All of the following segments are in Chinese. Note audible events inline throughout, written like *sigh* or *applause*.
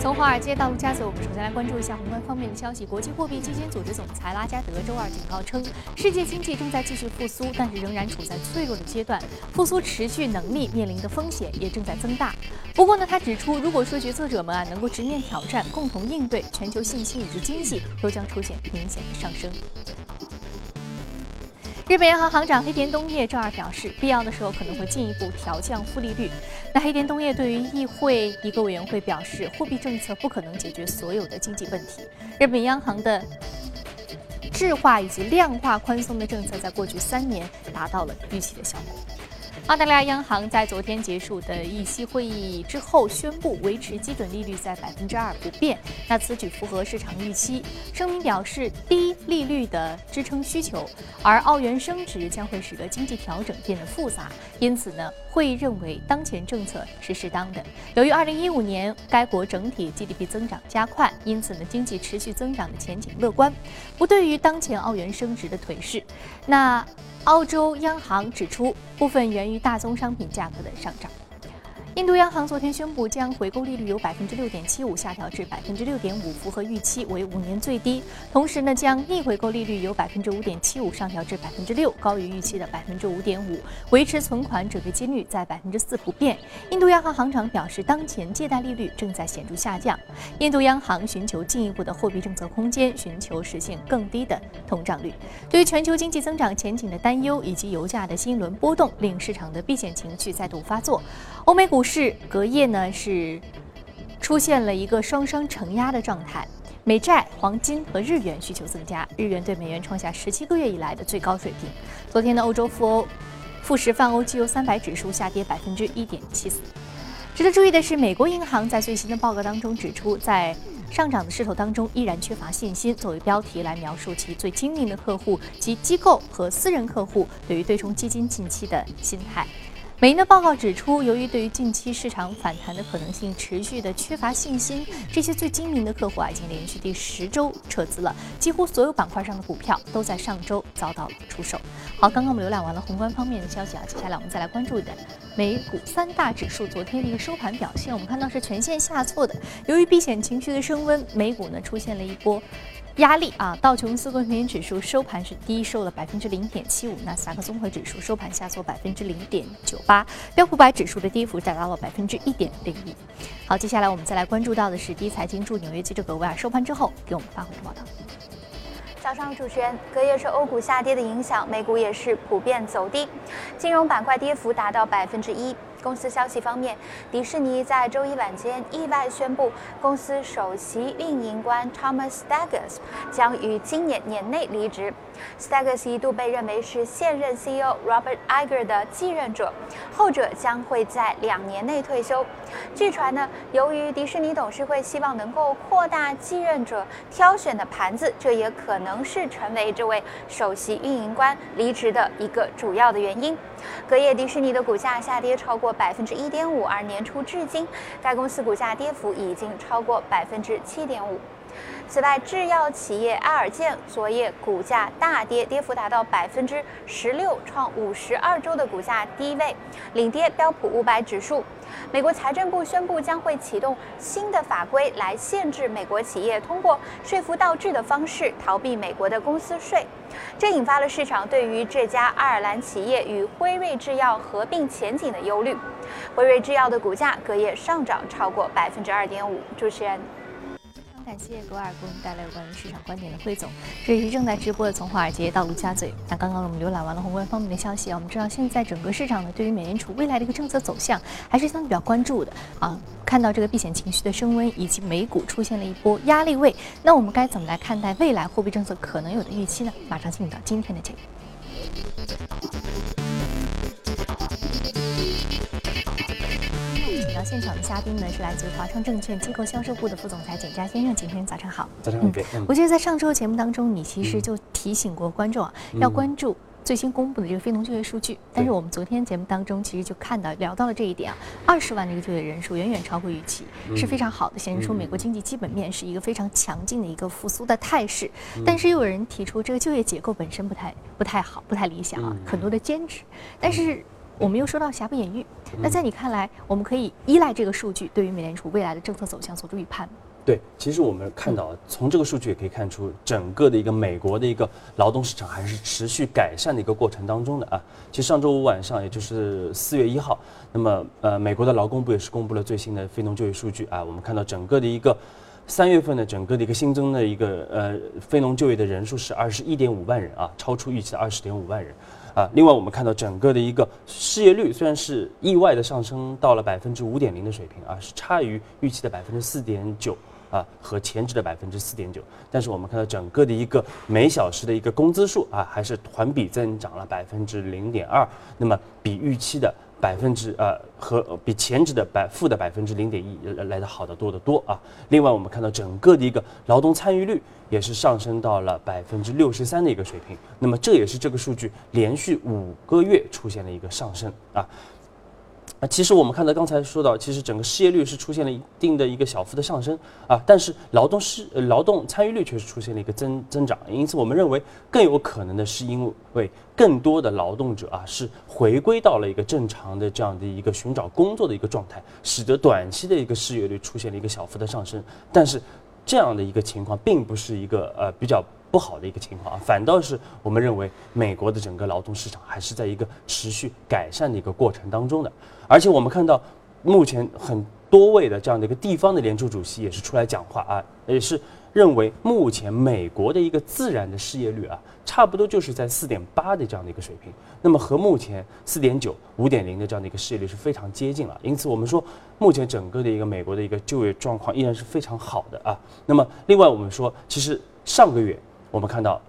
从华尔街到陆家嘴，我们首先来关注一下宏观方面的消息。国际货币基金组织总裁拉加德周二警告称，世界经济正在继续复苏，但是仍然处在脆弱的阶段，复苏持续能力面临的风险也正在增大。不过呢，他指出，如果说决策者们啊能够直面挑战，共同应对，全球信心以及经济都将出现明显的上升。日本央行行长黑田东彦周二表示，必要的时候可能会进一步调降负利率。那黑田东彦对于议会一个委员会表示，货币政策不可能解决所有的经济问题。日本央行的质化以及量化宽松的政策，在过去三年达到了预期的效果。澳大利亚央行在昨天结束的议息会议之后宣布维持基准利率在百分之二不变，那此举符合市场预期。声明表示低利率的支撑需求，而澳元升值将会使得经济调整变得复杂，因此呢，会议认为当前政策是适当的。由于二零一五年该国整体 GDP 增长加快，因此呢，经济持续增长的前景乐观，不对于当前澳元升值的颓势。那。澳洲央行指出，部分源于大宗商品价格的上涨。印度央行昨天宣布，将回购利率由百分之六点七五下调至百分之六点五，符合预期，为五年最低。同时呢，将逆回购利率由百分之五点七五上调至百分之六，高于预期的百分之五点五，维持存款准备金率在百分之四不变。印度央行行长表示，当前借贷利率正在显著下降，印度央行寻求进一步的货币政策空间，寻求实现更低的通胀率。对于全球经济增长前景的担忧以及油价的新一轮波动，令市场的避险情绪再度发作。欧美股市隔夜呢是出现了一个双双承压的状态，美债、黄金和日元需求增加，日元对美元创下十七个月以来的最高水平。昨天的欧洲富欧富时泛欧绩优三百指数下跌百分之一点七四。值得注意的是，美国银行在最新的报告当中指出，在上涨的势头当中依然缺乏信心，作为标题来描述其最精明的客户及机构和私人客户对于对冲基金近期的心态。美银的报告指出，由于对于近期市场反弹的可能性持续的缺乏信心，这些最精明的客户啊，已经连续第十周撤资了。几乎所有板块上的股票都在上周遭到了出售。好，刚刚我们浏览完了宏观方面的消息啊，接下来我们再来关注的美股三大指数昨天的一个收盘表现，我们看到是全线下挫的。由于避险情绪的升温，美股呢出现了一波。压力啊！道琼斯工业平均指数收盘是低收了百分之零点七五，纳斯达克综合指数收盘下挫百分之零点九八，标普百指数的跌幅达到了百分之一点零一。好，接下来我们再来关注到的是第一财经驻纽约记者葛维尔收盘之后给我们发回的报道。早上，主持人，隔夜受欧股下跌的影响，美股也是普遍走低，金融板块跌幅达到百分之一。公司消息方面，迪士尼在周一晚间意外宣布，公司首席运营官 Thomas Staggers 将于今年年内离职。Staggers 一度被认为是现任 CEO Robert Iger 的继任者，后者将会在两年内退休。据传呢，由于迪士尼董事会希望能够扩大继任者挑选的盘子，这也可能是成为这位首席运营官离职的一个主要的原因。隔夜，迪士尼的股价下跌超过百分之一点五，而年初至今，该公司股价跌幅已经超过百分之七点五。此外，制药企业埃尔健昨夜股价大跌，跌幅达到百分之十六，创五十二周的股价低位，领跌标普五百指数。美国财政部宣布将会启动新的法规来限制美国企业通过税负倒置的方式逃避美国的公司税，这引发了市场对于这家爱尔兰企业与辉瑞制药合并前景的忧虑。辉瑞制药的股价隔夜上涨超过百分之二点五。主持人。感谢格尔给我们带来有关于市场观点的汇总。这里是正在直播的从华尔街到陆家嘴。那刚刚我们浏览完了宏观方面的消息啊，我们知道现在整个市场呢对于美联储未来的一个政策走向还是相对比较关注的啊。看到这个避险情绪的升温，以及美股出现了一波压力位，那我们该怎么来看待未来货币政策可能有的预期呢？马上进入到今天的节目。现场的嘉宾呢是来自华创证券机构销售部的副总裁简佳先生，简先生早上好。早上好。我记得在上周的节目当中，你其实就提醒过观众啊，要关注最新公布的这个非农就业数据。但是我们昨天节目当中其实就看到聊到了这一点啊，二十万的一个就业人数远远超过预期，是非常好的，显示出美国经济基本面是一个非常强劲的一个复苏的态势。但是又有人提出这个就业结构本身不太不太好，不太理想啊，很多的兼职。但是。我们又说到瑕不掩瑜。那在你看来，我们可以依赖这个数据，对于美联储未来的政策走向做出预判吗？对，其实我们看到，从这个数据也可以看出，整个的一个美国的一个劳动市场还是持续改善的一个过程当中的啊。其实上周五晚上，也就是四月一号，那么呃，美国的劳工部也是公布了最新的非农就业数据啊。我们看到整个的一个三月份的整个的一个新增的一个呃非农就业的人数是二十一点五万人啊，超出预期的二十点五万人啊。另外，我们看到整个的一个失业率虽然是意外的上升到了百分之五点零的水平啊，是差于预期的百分之四点九。啊，和前值的百分之四点九，但是我们看到整个的一个每小时的一个工资数啊，还是环比增长了百分之零点二，那么比预期的百分之呃和比前值的百负的百分之零点一来的好的多得多啊。另外，我们看到整个的一个劳动参与率也是上升到了百分之六十三的一个水平，那么这也是这个数据连续五个月出现了一个上升啊。啊，其实我们看到刚才说到，其实整个失业率是出现了一定的一个小幅的上升啊，但是劳动失劳动参与率却是出现了一个增增长，因此我们认为更有可能的是因为更多的劳动者啊是回归到了一个正常的这样的一个寻找工作的一个状态，使得短期的一个失业率出现了一个小幅的上升，但是这样的一个情况并不是一个呃比较。不好的一个情况啊，反倒是我们认为美国的整个劳动市场还是在一个持续改善的一个过程当中的，而且我们看到目前很多位的这样的一个地方的联储主席也是出来讲话啊，也是认为目前美国的一个自然的失业率啊，差不多就是在四点八的这样的一个水平，那么和目前四点九、五点零的这样的一个失业率是非常接近了，因此我们说目前整个的一个美国的一个就业状况依然是非常好的啊。那么另外我们说，其实上个月。我们看到，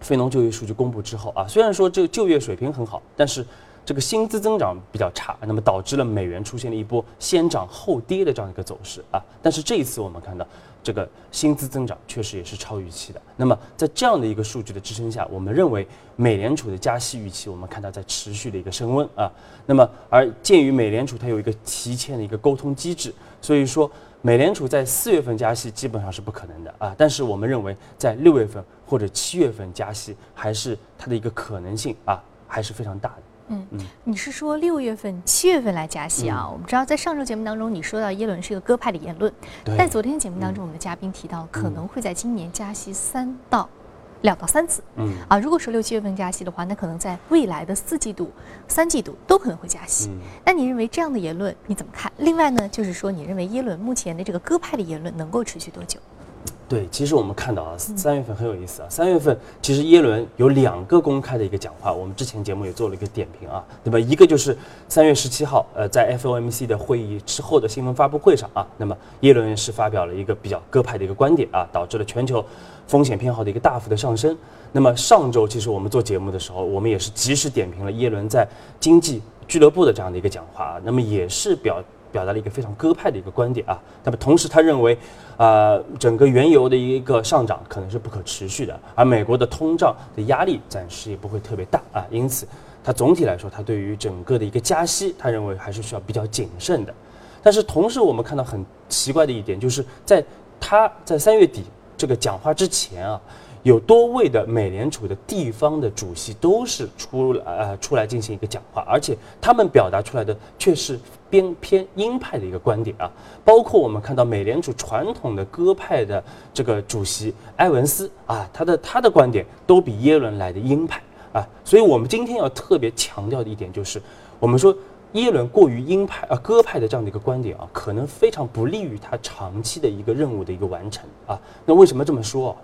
非农就业数据公布之后啊，虽然说这个就业水平很好，但是这个薪资增长比较差，那么导致了美元出现了一波先涨后跌的这样一个走势啊。但是这一次我们看到，这个薪资增长确实也是超预期的。那么在这样的一个数据的支撑下，我们认为美联储的加息预期，我们看到在持续的一个升温啊。那么而鉴于美联储它有一个提前的一个沟通机制，所以说。美联储在四月份加息基本上是不可能的啊，但是我们认为在六月份或者七月份加息还是它的一个可能性啊，还是非常大的。嗯嗯，你是说六月份、七月份来加息啊？我们知道在上周节目当中你说到耶伦是一个鸽派的言论，在昨天节目当中我们的嘉宾提到可能会在今年加息三到。两到三次，嗯啊，如果说六七月份加息的话，那可能在未来的四季度、三季度都可能会加息。那你认为这样的言论你怎么看？另外呢，就是说你认为耶伦目前的这个鸽派的言论能够持续多久？对，其实我们看到啊，三月份很有意思啊。三月份其实耶伦有两个公开的一个讲话，我们之前节目也做了一个点评啊，那么？一个就是三月十七号，呃，在 FOMC 的会议之后的新闻发布会上啊，那么耶伦是发表了一个比较鸽派的一个观点啊，导致了全球风险偏好的一个大幅的上升。那么上周其实我们做节目的时候，我们也是及时点评了耶伦在经济俱乐部的这样的一个讲话啊，那么也是表。表达了一个非常鸽派的一个观点啊，那么同时他认为，啊，整个原油的一个上涨可能是不可持续的，而美国的通胀的压力暂时也不会特别大啊，因此他总体来说，他对于整个的一个加息，他认为还是需要比较谨慎的。但是同时，我们看到很奇怪的一点，就是在他在三月底这个讲话之前啊。有多位的美联储的地方的主席都是出呃出来进行一个讲话，而且他们表达出来的却是偏偏鹰派的一个观点啊，包括我们看到美联储传统的鸽派的这个主席埃文斯啊，他的他的观点都比耶伦来的鹰派啊，所以我们今天要特别强调的一点就是，我们说耶伦过于鹰派啊鸽派的这样的一个观点啊，可能非常不利于他长期的一个任务的一个完成啊。那为什么这么说？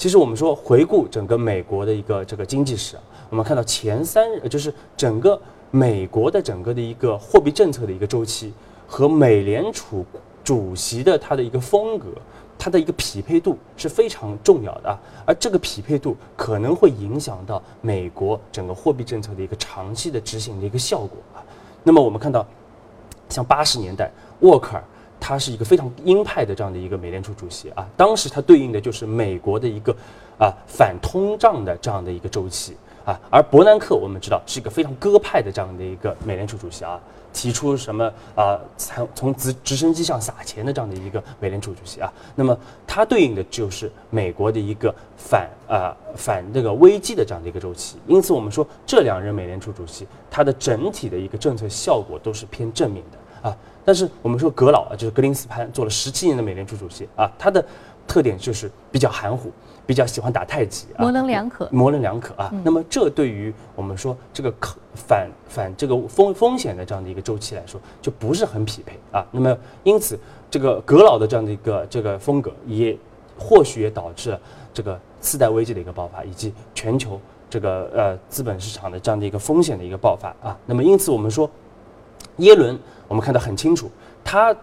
其实我们说回顾整个美国的一个这个经济史，我们看到前三就是整个美国的整个的一个货币政策的一个周期和美联储主席的他的一个风格，它的一个匹配度是非常重要的啊，而这个匹配度可能会影响到美国整个货币政策的一个长期的执行的一个效果啊。那么我们看到，像八十年代沃克尔。他是一个非常鹰派的这样的一个美联储主席啊，当时他对应的就是美国的一个啊反通胀的这样的一个周期啊。而伯南克我们知道是一个非常鸽派的这样的一个美联储主席啊，提出什么啊，从从直直升机上撒钱的这样的一个美联储主席啊。那么它对应的就是美国的一个反啊反这个危机的这样的一个周期。因此我们说这两任美联储主席，它的整体的一个政策效果都是偏正面的啊。但是我们说格老啊，就是格林斯潘做了十七年的美联储主席啊，他的特点就是比较含糊，比较喜欢打太极，模棱两可，模棱两可啊。那么这对于我们说这个反反这个风风险的这样的一个周期来说，就不是很匹配啊。那么因此，这个格老的这样的一个这个风格，也或许也导致了这个次贷危机的一个爆发，以及全球这个呃资本市场的这样的一个风险的一个爆发啊。那么因此我们说，耶伦。我们看得很清楚，他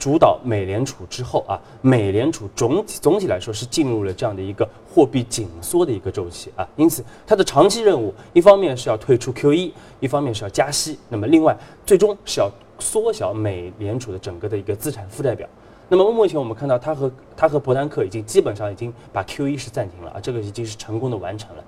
主导美联储之后啊，美联储总体总体来说是进入了这样的一个货币紧缩的一个周期啊，因此它的长期任务一方面是要退出 QE，一方面是要加息，那么另外最终是要缩小美联储的整个的一个资产负债表。那么目前我们看到，他和他和伯南克已经基本上已经把 QE 是暂停了啊，这个已经是成功的完成了。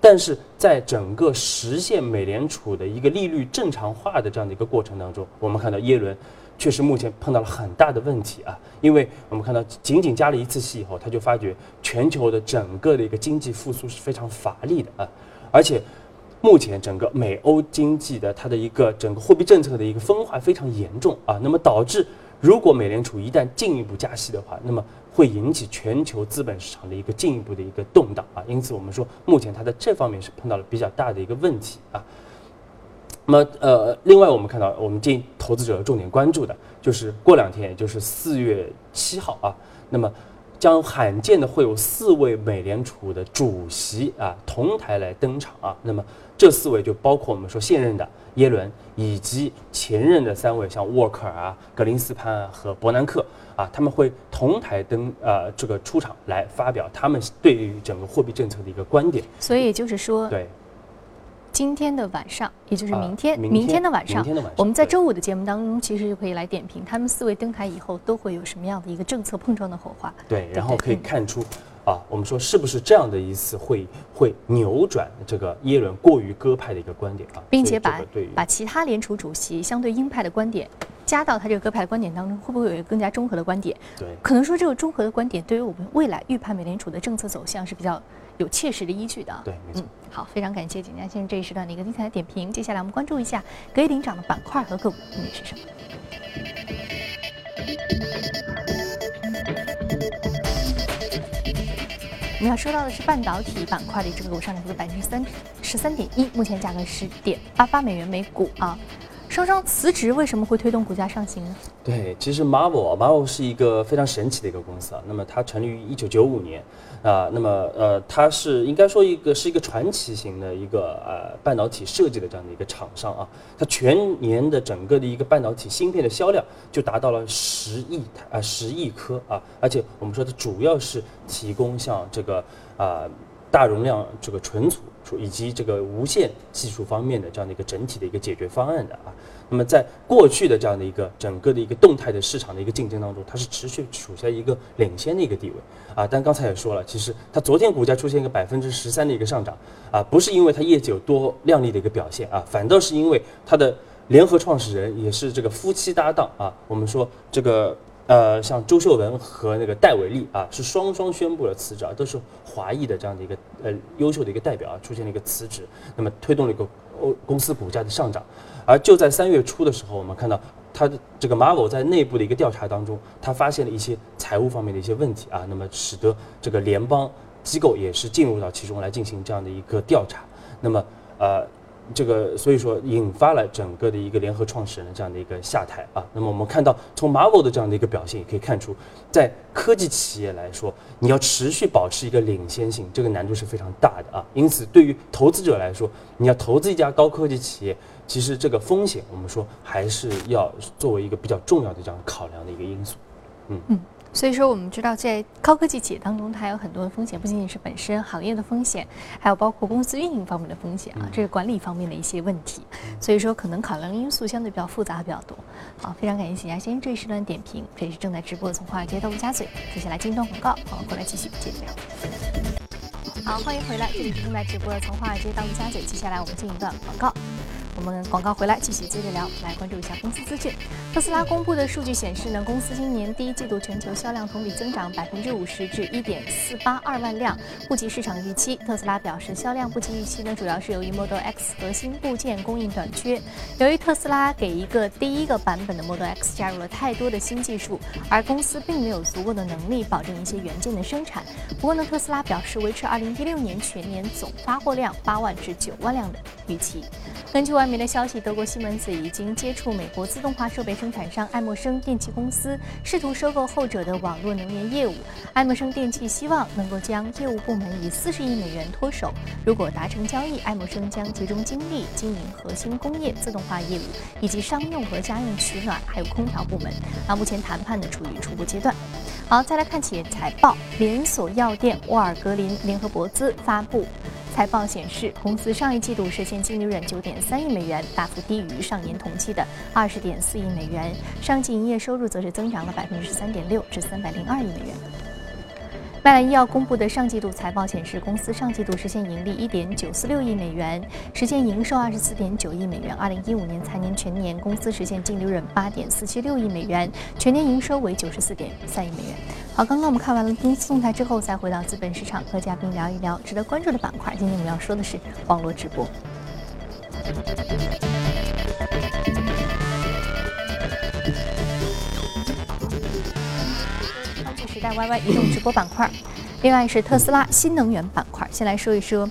但是在整个实现美联储的一个利率正常化的这样的一个过程当中，我们看到耶伦确实目前碰到了很大的问题啊，因为我们看到仅仅加了一次息以后，他就发觉全球的整个的一个经济复苏是非常乏力的啊，而且目前整个美欧经济的它的一个整个货币政策的一个分化非常严重啊，那么导致如果美联储一旦进一步加息的话，那么会引起全球资本市场的一个进一步的一个动荡啊，因此我们说目前它在这方面是碰到了比较大的一个问题啊。那么呃，另外我们看到，我们建议投资者重点关注的就是过两天，也就是四月七号啊，那么将罕见的会有四位美联储的主席啊同台来登场啊，那么这四位就包括我们说现任的耶伦以及前任的三位，像沃克尔啊、格林斯潘啊和伯南克。啊，他们会同台登呃这个出场来发表他们对于整个货币政策的一个观点。所以就是说，对，今天的晚上，也就是明天，明天的晚上，我们在周五的节目当中，其实就可以来点评他们四位登台以后都会有什么样的一个政策碰撞的火花。对，然后可以看出。啊，我们说是不是这样的一次会议会扭转这个耶伦过于鸽派的一个观点啊，并且把把其他联储主席相对鹰派的观点加到他这个鸽派的观点当中，会不会有一个更加中和的观点？对，可能说这个中和的观点对于我们未来预判美联储的政策走向是比较有切实的依据的。对，没错。好，非常感谢景佳先生这一时段的一个精彩的点评。接下来我们关注一下隔夜领涨的板块和个股分别是什么。我们要说到的是半导体板块的这个股上涨幅度百分之三十三点一，目前价格十点八八美元每股啊。双双辞职为什么会推动股价上行呢？对，其实 Marvel，Marvel 是一个非常神奇的一个公司啊。那么它成立于一九九五年啊，那么呃，它是应该说一个是一个传奇型的一个呃半导体设计的这样的一个厂商啊。它全年的整个的一个半导体芯片的销量就达到了十亿台啊，十亿颗啊。而且我们说它主要是提供像这个啊大容量这个存储。以及这个无线技术方面的这样的一个整体的一个解决方案的啊，那么在过去的这样的一个整个的一个动态的市场的一个竞争当中，它是持续处在一个领先的一个地位啊。但刚才也说了，其实它昨天股价出现一个百分之十三的一个上涨啊，不是因为它业绩有多靓丽的一个表现啊，反倒是因为它的联合创始人也是这个夫妻搭档啊。我们说这个。呃，像周秀文和那个戴伟丽啊，是双双宣布了辞职啊，都是华裔的这样的一个呃优秀的一个代表啊，出现了一个辞职，那么推动了一个公司股价的上涨。而就在三月初的时候，我们看到他的这个 Marvel 在内部的一个调查当中，他发现了一些财务方面的一些问题啊，那么使得这个联邦机构也是进入到其中来进行这样的一个调查。那么呃。这个所以说引发了整个的一个联合创始人的这样的一个下台啊。那么我们看到从 Marvel 的这样的一个表现，也可以看出，在科技企业来说，你要持续保持一个领先性，这个难度是非常大的啊。因此，对于投资者来说，你要投资一家高科技企业，其实这个风险，我们说还是要作为一个比较重要的这样考量的一个因素。嗯嗯。所以说，我们知道在高科技企业当中，它有很多的风险，不仅仅是本身行业的风险，还有包括公司运营方面的风险啊，这是管理方面的一些问题。所以说，可能考量因素相对比较复杂，比较多。好，非常感谢许家先生这一时段点评，这里是正在直播的从华尔街到陆家嘴。接下来，进一段广告，好，过来继续接着聊。好，欢迎回来，这里是正在直播的从华尔街到陆家嘴。接下来我们进一段广告。我们广告回来，继续接着聊，来关注一下公司资讯。特斯拉公布的数据显示呢，公司今年第一季度全球销量同比增长百分之五十至一点四八二万辆，不及市场预期。特斯拉表示，销量不及预期呢，主要是由于 Model X 核心部件供应短缺。由于特斯拉给一个第一个版本的 Model X 加入了太多的新技术，而公司并没有足够的能力保证一些元件的生产。不过呢，特斯拉表示维持二零一六年全年总发货量八万至九万辆的预期。根据外媒的消息，德国西门子已经接触美国自动化设备生产商爱默生电气公司，试图收购后者的网络能源业务。爱默生电气希望能够将业务部门以四十亿美元脱手。如果达成交易，爱默生将集中精力经营核心工业自动化业务，以及商用和家用取暖还有空调部门。那，目前谈判呢处于初步阶段。好，再来看企业财报，连锁药店沃尔格林联合博兹发布。财报显示，公司上一季度实现净利润九点三亿美元，大幅低于上年同期的二十点四亿美元。上季营业收入则是增长了百分之十三点六，至三百零二亿美元。麦兰医药公布的上季度财报显示，公司上季度实现盈利一点九四六亿美元，实现营收二十四点九亿美元。二零一五年财年全年，公司实现净利润八点四七六亿美元，全年营收为九十四点三亿美元。好，刚刚我们看完了公司动态之后，再回到资本市场，和嘉宾聊一聊值得关注的板块。今天我们要说的是网络直播。时代 YY 移动直播板块，另外是特斯拉新能源板块。先来说一说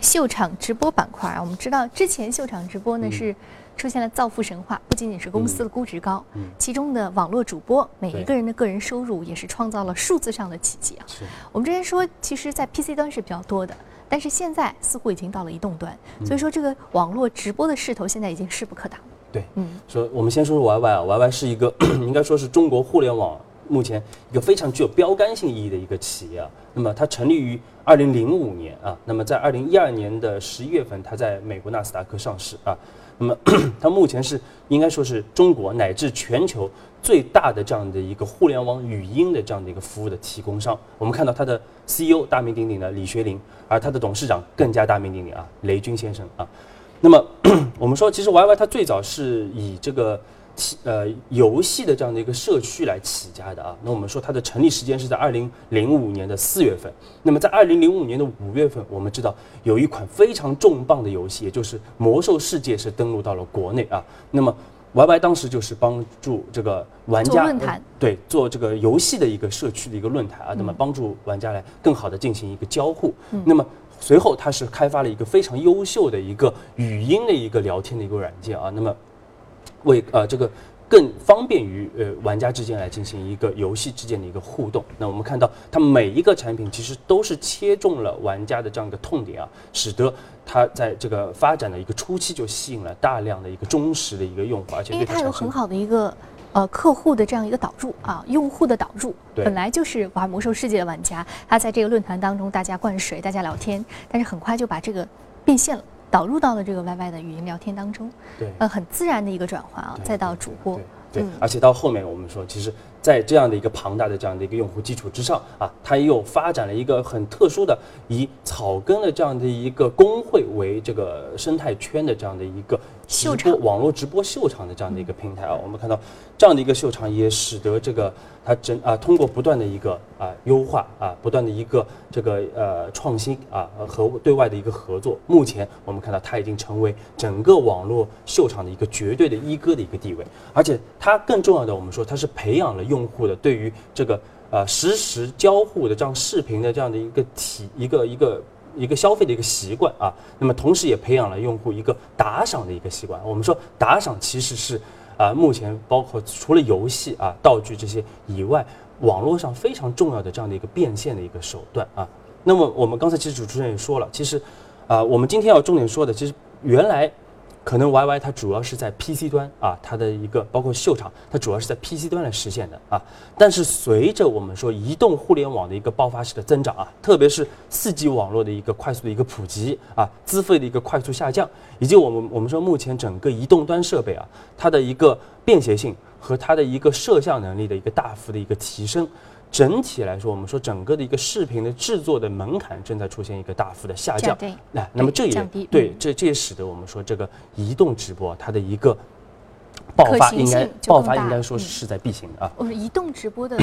秀场直播板块啊，我们知道之前秀场直播呢是出现了造富神话，不仅仅是公司的估值高，其中的网络主播每一个人的个人收入也是创造了数字上的奇迹啊。我们之前说，其实在 PC 端是比较多的，但是现在似乎已经到了移动端，所以说这个网络直播的势头现在已经势不可挡。对，嗯，说我们先说说 YY 啊，YY 是一个 *coughs* 应该说是中国互联网。目前一个非常具有标杆性意义的一个企业啊，那么它成立于二零零五年啊，那么在二零一二年的十一月份，它在美国纳斯达克上市啊，那么 *clears throat* 它目前是应该说是中国乃至全球最大的这样的一个互联网语音的这样的一个服务的提供商。我们看到它的 CEO 大名鼎鼎的李学林，而它的董事长更加大名鼎鼎啊，雷军先生啊。那么 *clears throat* 我们说，其实 YY 它最早是以这个。呃，游戏的这样的一个社区来起家的啊，那我们说它的成立时间是在二零零五年的四月份。那么在二零零五年的五月份，我们知道有一款非常重磅的游戏，也就是《魔兽世界》是登陆到了国内啊。那么 YY 当时就是帮助这个玩家论坛，对，做这个游戏的一个社区的一个论坛啊，那么帮助玩家来更好的进行一个交互。那么随后它是开发了一个非常优秀的一个语音的一个聊天的一个软件啊，那么。为呃这个更方便于呃玩家之间来进行一个游戏之间的一个互动。那我们看到它每一个产品其实都是切中了玩家的这样一个痛点啊，使得它在这个发展的一个初期就吸引了大量的一个忠实的一个用户，而且因为它有很好的一个呃客户的这样一个导入啊，用户的导入，本来就是玩魔兽世界的玩家，他在这个论坛当中大家灌水，大家聊天，但是很快就把这个变现了。导入到了这个 YY 的语音聊天当中，对，呃，很自然的一个转化啊，再到主播，对，而且到后面我们说，其实，在这样的一个庞大的这样的一个用户基础之上啊，它又发展了一个很特殊的以草根的这样的一个工会为这个生态圈的这样的一个直播网络直播秀场的这样的一个平台啊，我们看到这样的一个秀场也使得这个。它整啊，通过不断的一个啊优化啊，不断的一个这个呃创新啊和对外的一个合作，目前我们看到它已经成为整个网络秀场的一个绝对的一哥的一个地位，而且它更重要的，我们说它是培养了用户的对于这个呃实时交互的这样视频的这样的一个体一个一个一个消费的一个习惯啊，那么同时也培养了用户一个打赏的一个习惯。我们说打赏其实是。啊，目前包括除了游戏啊、道具这些以外，网络上非常重要的这样的一个变现的一个手段啊。那么我们刚才其实主持人也说了，其实，啊，我们今天要重点说的，其实原来。可能 YY 它主要是在 PC 端啊，它的一个包括秀场，它主要是在 PC 端来实现的啊。但是随着我们说移动互联网的一个爆发式的增长啊，特别是四 G 网络的一个快速的一个普及啊，资费的一个快速下降，以及我们我们说目前整个移动端设备啊，它的一个便携性和它的一个摄像能力的一个大幅的一个提升。整体来说，我们说整个的一个视频的制作的门槛正在出现一个大幅的下降。对，那那么这也对嗯这这也使得我们说这个移动直播它的一个爆发应该爆发应该说是势在必行的啊。我们移动直播的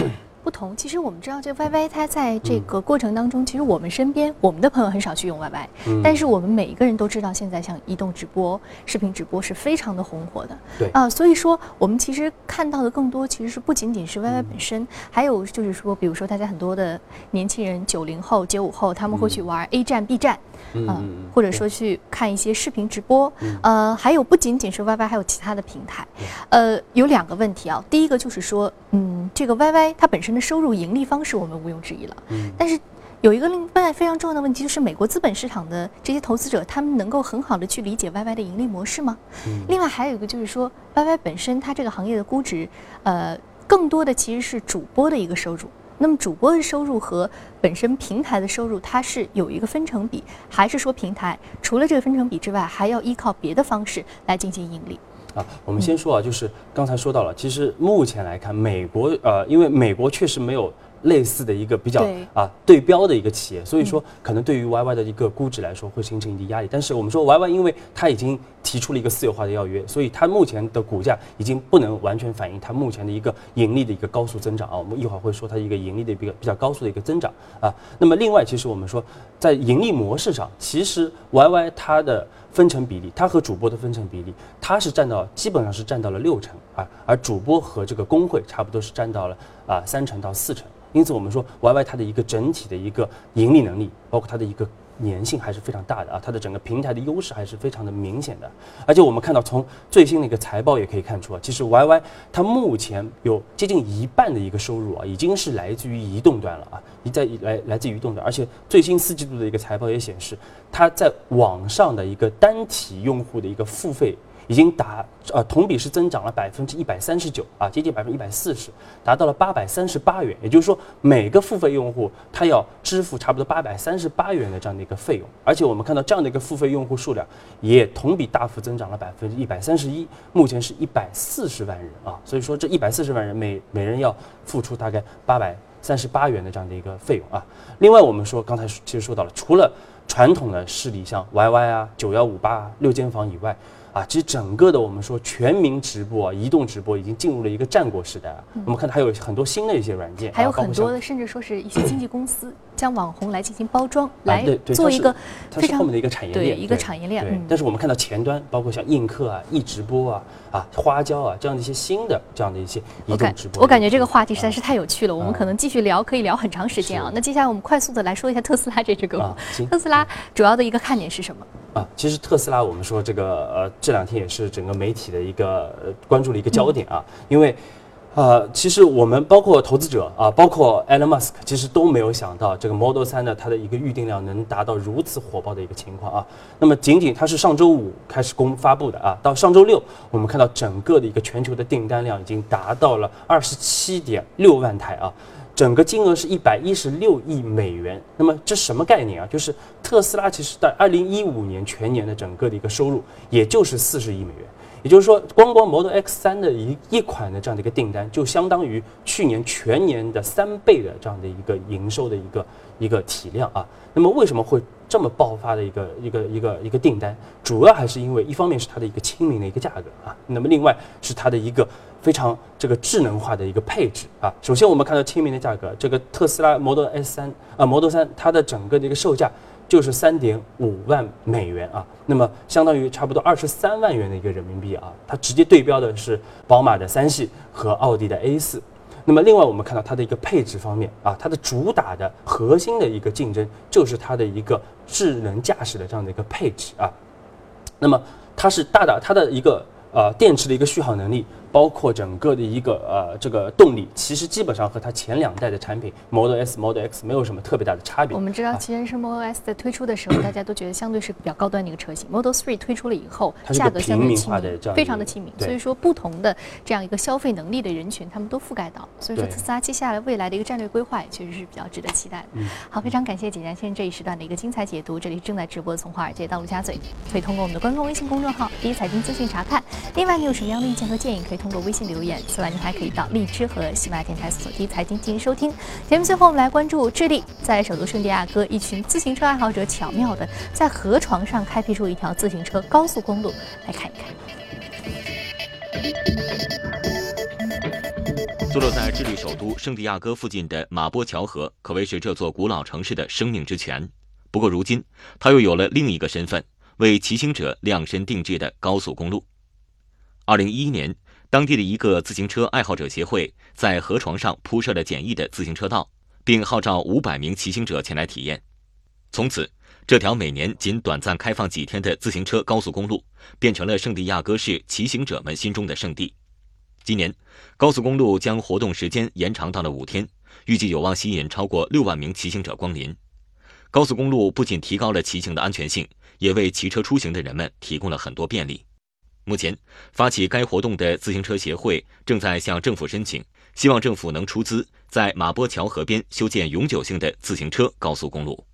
不同，其实我们知道，这 YY 它在这个过程当中，其实我们身边我们的朋友很少去用 YY，、嗯。但是我们每一个人都知道，现在像移动直播、视频直播是非常的红火的。对。啊、所以说我们其实看到的更多，其实是不仅仅是 YY 嗯。本身，还有就是说，比如说大家很多的年轻人，九零后、九五后，他们会去玩 A 站、B 站。嗯或者说去看一些视频直播，呃，还有不仅仅是 YY，还有其他的平台，呃，有两个问题啊。第一个就是说，嗯，这个 YY 它本身的收入盈利方式我们毋庸置疑了，嗯但是有一个另外非常重要的问题，就是美国资本市场的这些投资者，他们能够很好的去理解 YY 的盈利模式吗？嗯另外还有一个就是说，YY 本身它这个行业的估值，呃，更多的其实是主播的一个收入。那么主播的收入和本身平台的收入，它是有一个分成比，还是说平台除了这个分成比之外，还要依靠别的方式来进行盈利？啊，我们先说啊，就是刚才说到了，其实目前来看，美国呃，因为美国确实没有类似的一个比较啊对标的一个企业，所以说可能对于 YY 的一个估值来说会形成一定压力。但是我们说 YY，因为它已经提出了一个私有化的要约，所以它目前的股价已经不能完全反映它目前的一个盈利的一个高速增长啊。我们一会儿会说它一个盈利的一个比较高速的一个增长啊。那么另外，其实我们说在盈利模式上，其实 YY 它的分成比例，它和主播的分成比例，它是占到基本上是占到了六成啊，而主播和这个工会差不多是占到了啊三成到四成。因此，我们说 YY 它的一个整体的一个盈利能力，包括它的一个粘性还是非常大的啊，它的整个平台的优势还是非常的明显的。而且我们看到从最新的一个财报也可以看出啊，其实 YY 它目前有接近一半的一个收入啊，已经是来自于移动端了啊，一在来来自于移动端，而且最新四季度的一个财报也显示，它在网上的一个单体用户的一个付费。已经达呃同比是增长了百分之一百三十九啊，接近百分之一百四十，达到了八百三十八元。也就是说，每个付费用户他要支付差不多八百三十八元的这样的一个费用。而且我们看到这样的一个付费用户数量也同比大幅增长了百分之一百三十一，目前是一百四十万人啊。所以说这一百四十万人每每人要付出大概八百三十八元的这样的一个费用啊。另外我们说刚才其实说到了，除了传统的势力像 YY 啊、九幺五八啊、六间房以外。啊，其实整个的我们说全民直播啊，移动直播已经进入了一个战国时代啊。我们看到还有很多新的一些软件，还有很多的，甚至说是一些经纪公司 *clears throat* 将网红来进行包装，来做一个非常后面的一个产业链，对一个产业链但是我们看到前端，包括像映客啊、易直播啊、啊花椒啊这样的一些新的这样的一些移动直播，我感觉这个话题实在是太有趣了，我们啊可能继续聊，可以聊很长时间啊。那接下来我们快速的来说一下特斯拉这只个股啊。特斯拉主要的一个看点是什么？啊，其实特斯拉，我们说这个呃，这两天也是整个媒体的一个、关注的一个焦点啊，因为。呃，其实我们包括投资者啊，包括 Elon Musk，其实都没有想到这个 Model 3呢，它的一个预定量能达到如此火爆的一个情况啊。那么仅仅它是上周五开始公发布的啊，到上周六，我们看到整个的一个全球的订单量已经达到了二十七点六万台啊。整个金额是一百一十六亿美元。那么这什么概念啊？就是特斯拉其实在二零一五年全年的整个的一个收入，也就是四十亿美元。也就是说，光光 Model X 三的一一款的这样的一个订单，就相当于去年全年的三倍的这样的一个营收的一个一个体量啊。那么为什么会这么爆发的一个一个一个一个订单？主要还是因为一方面是它的一个亲民的一个价格啊，那么另外是它的一个非常这个智能化的一个配置啊。首先我们看到亲民的价格，这个特斯拉 Model S 三啊 Model 三它的整个的一个售价。就是三点五万美元啊，那么相当于差不多二十三万元的一个人民币啊，它直接对标的是宝马的三系和奥迪的 A 四。那么另外我们看到它的一个配置方面啊，它的主打的核心的一个竞争就是它的一个智能驾驶的这样的一个配置啊。那么它是大大它的一个呃电池的一个续航能力，包括整个的一个呃这个动力，其实基本上和它前两代的产品 Model S、Model X 没有什么特别大的差别。我们知道，啊其实是 Model S 在推出的时候，*clears throat* 大家都觉得相对是比较高端的一个车型。Model 3推出了以后，它价格相对亲民非常的亲民。所以说，不同的这样一个消费能力的人群，他们都覆盖到。所以说，特斯拉接下来未来的一个战略规划也确实是比较值得期待的。嗯好，非常感谢简家先生这一时段的一个精彩解读。这里正在直播的从华尔街到陆家嘴，可以通过我们的官方微信公众号“第一财经资讯”查看。另外，你有什么样的意见和建议，可以通。过微信留言。此外，您还可以到荔枝和喜马电台所提财经进行收听。节目最后，我们来关注智利，在首都圣地亚哥，一群自行车爱好者巧妙的在河床上开辟出一条自行车高速公路，来看一看。坐落在智利首都圣地亚哥附近的马波桥河，可谓是这座古老城市的生命之泉。不过，如今它又有了另一个身份，为骑行者量身定制的高速公路。二零一一年，当地的一个自行车爱好者协会在河床上铺设了简易的自行车道，并号召五百名骑行者前来体验。从此，这条每年仅短暂开放几天的自行车高速公路，变成了圣地亚哥市骑行者们心中的圣地。今年，高速公路将活动时间延长到了五天，预计有望吸引超过六万名骑行者光临。高速公路不仅提高了骑行的安全性，也为骑车出行的人们提供了很多便利。目前，发起该活动的自行车协会正在向政府申请，希望政府能出资在马波桥河边修建永久性的自行车高速公路。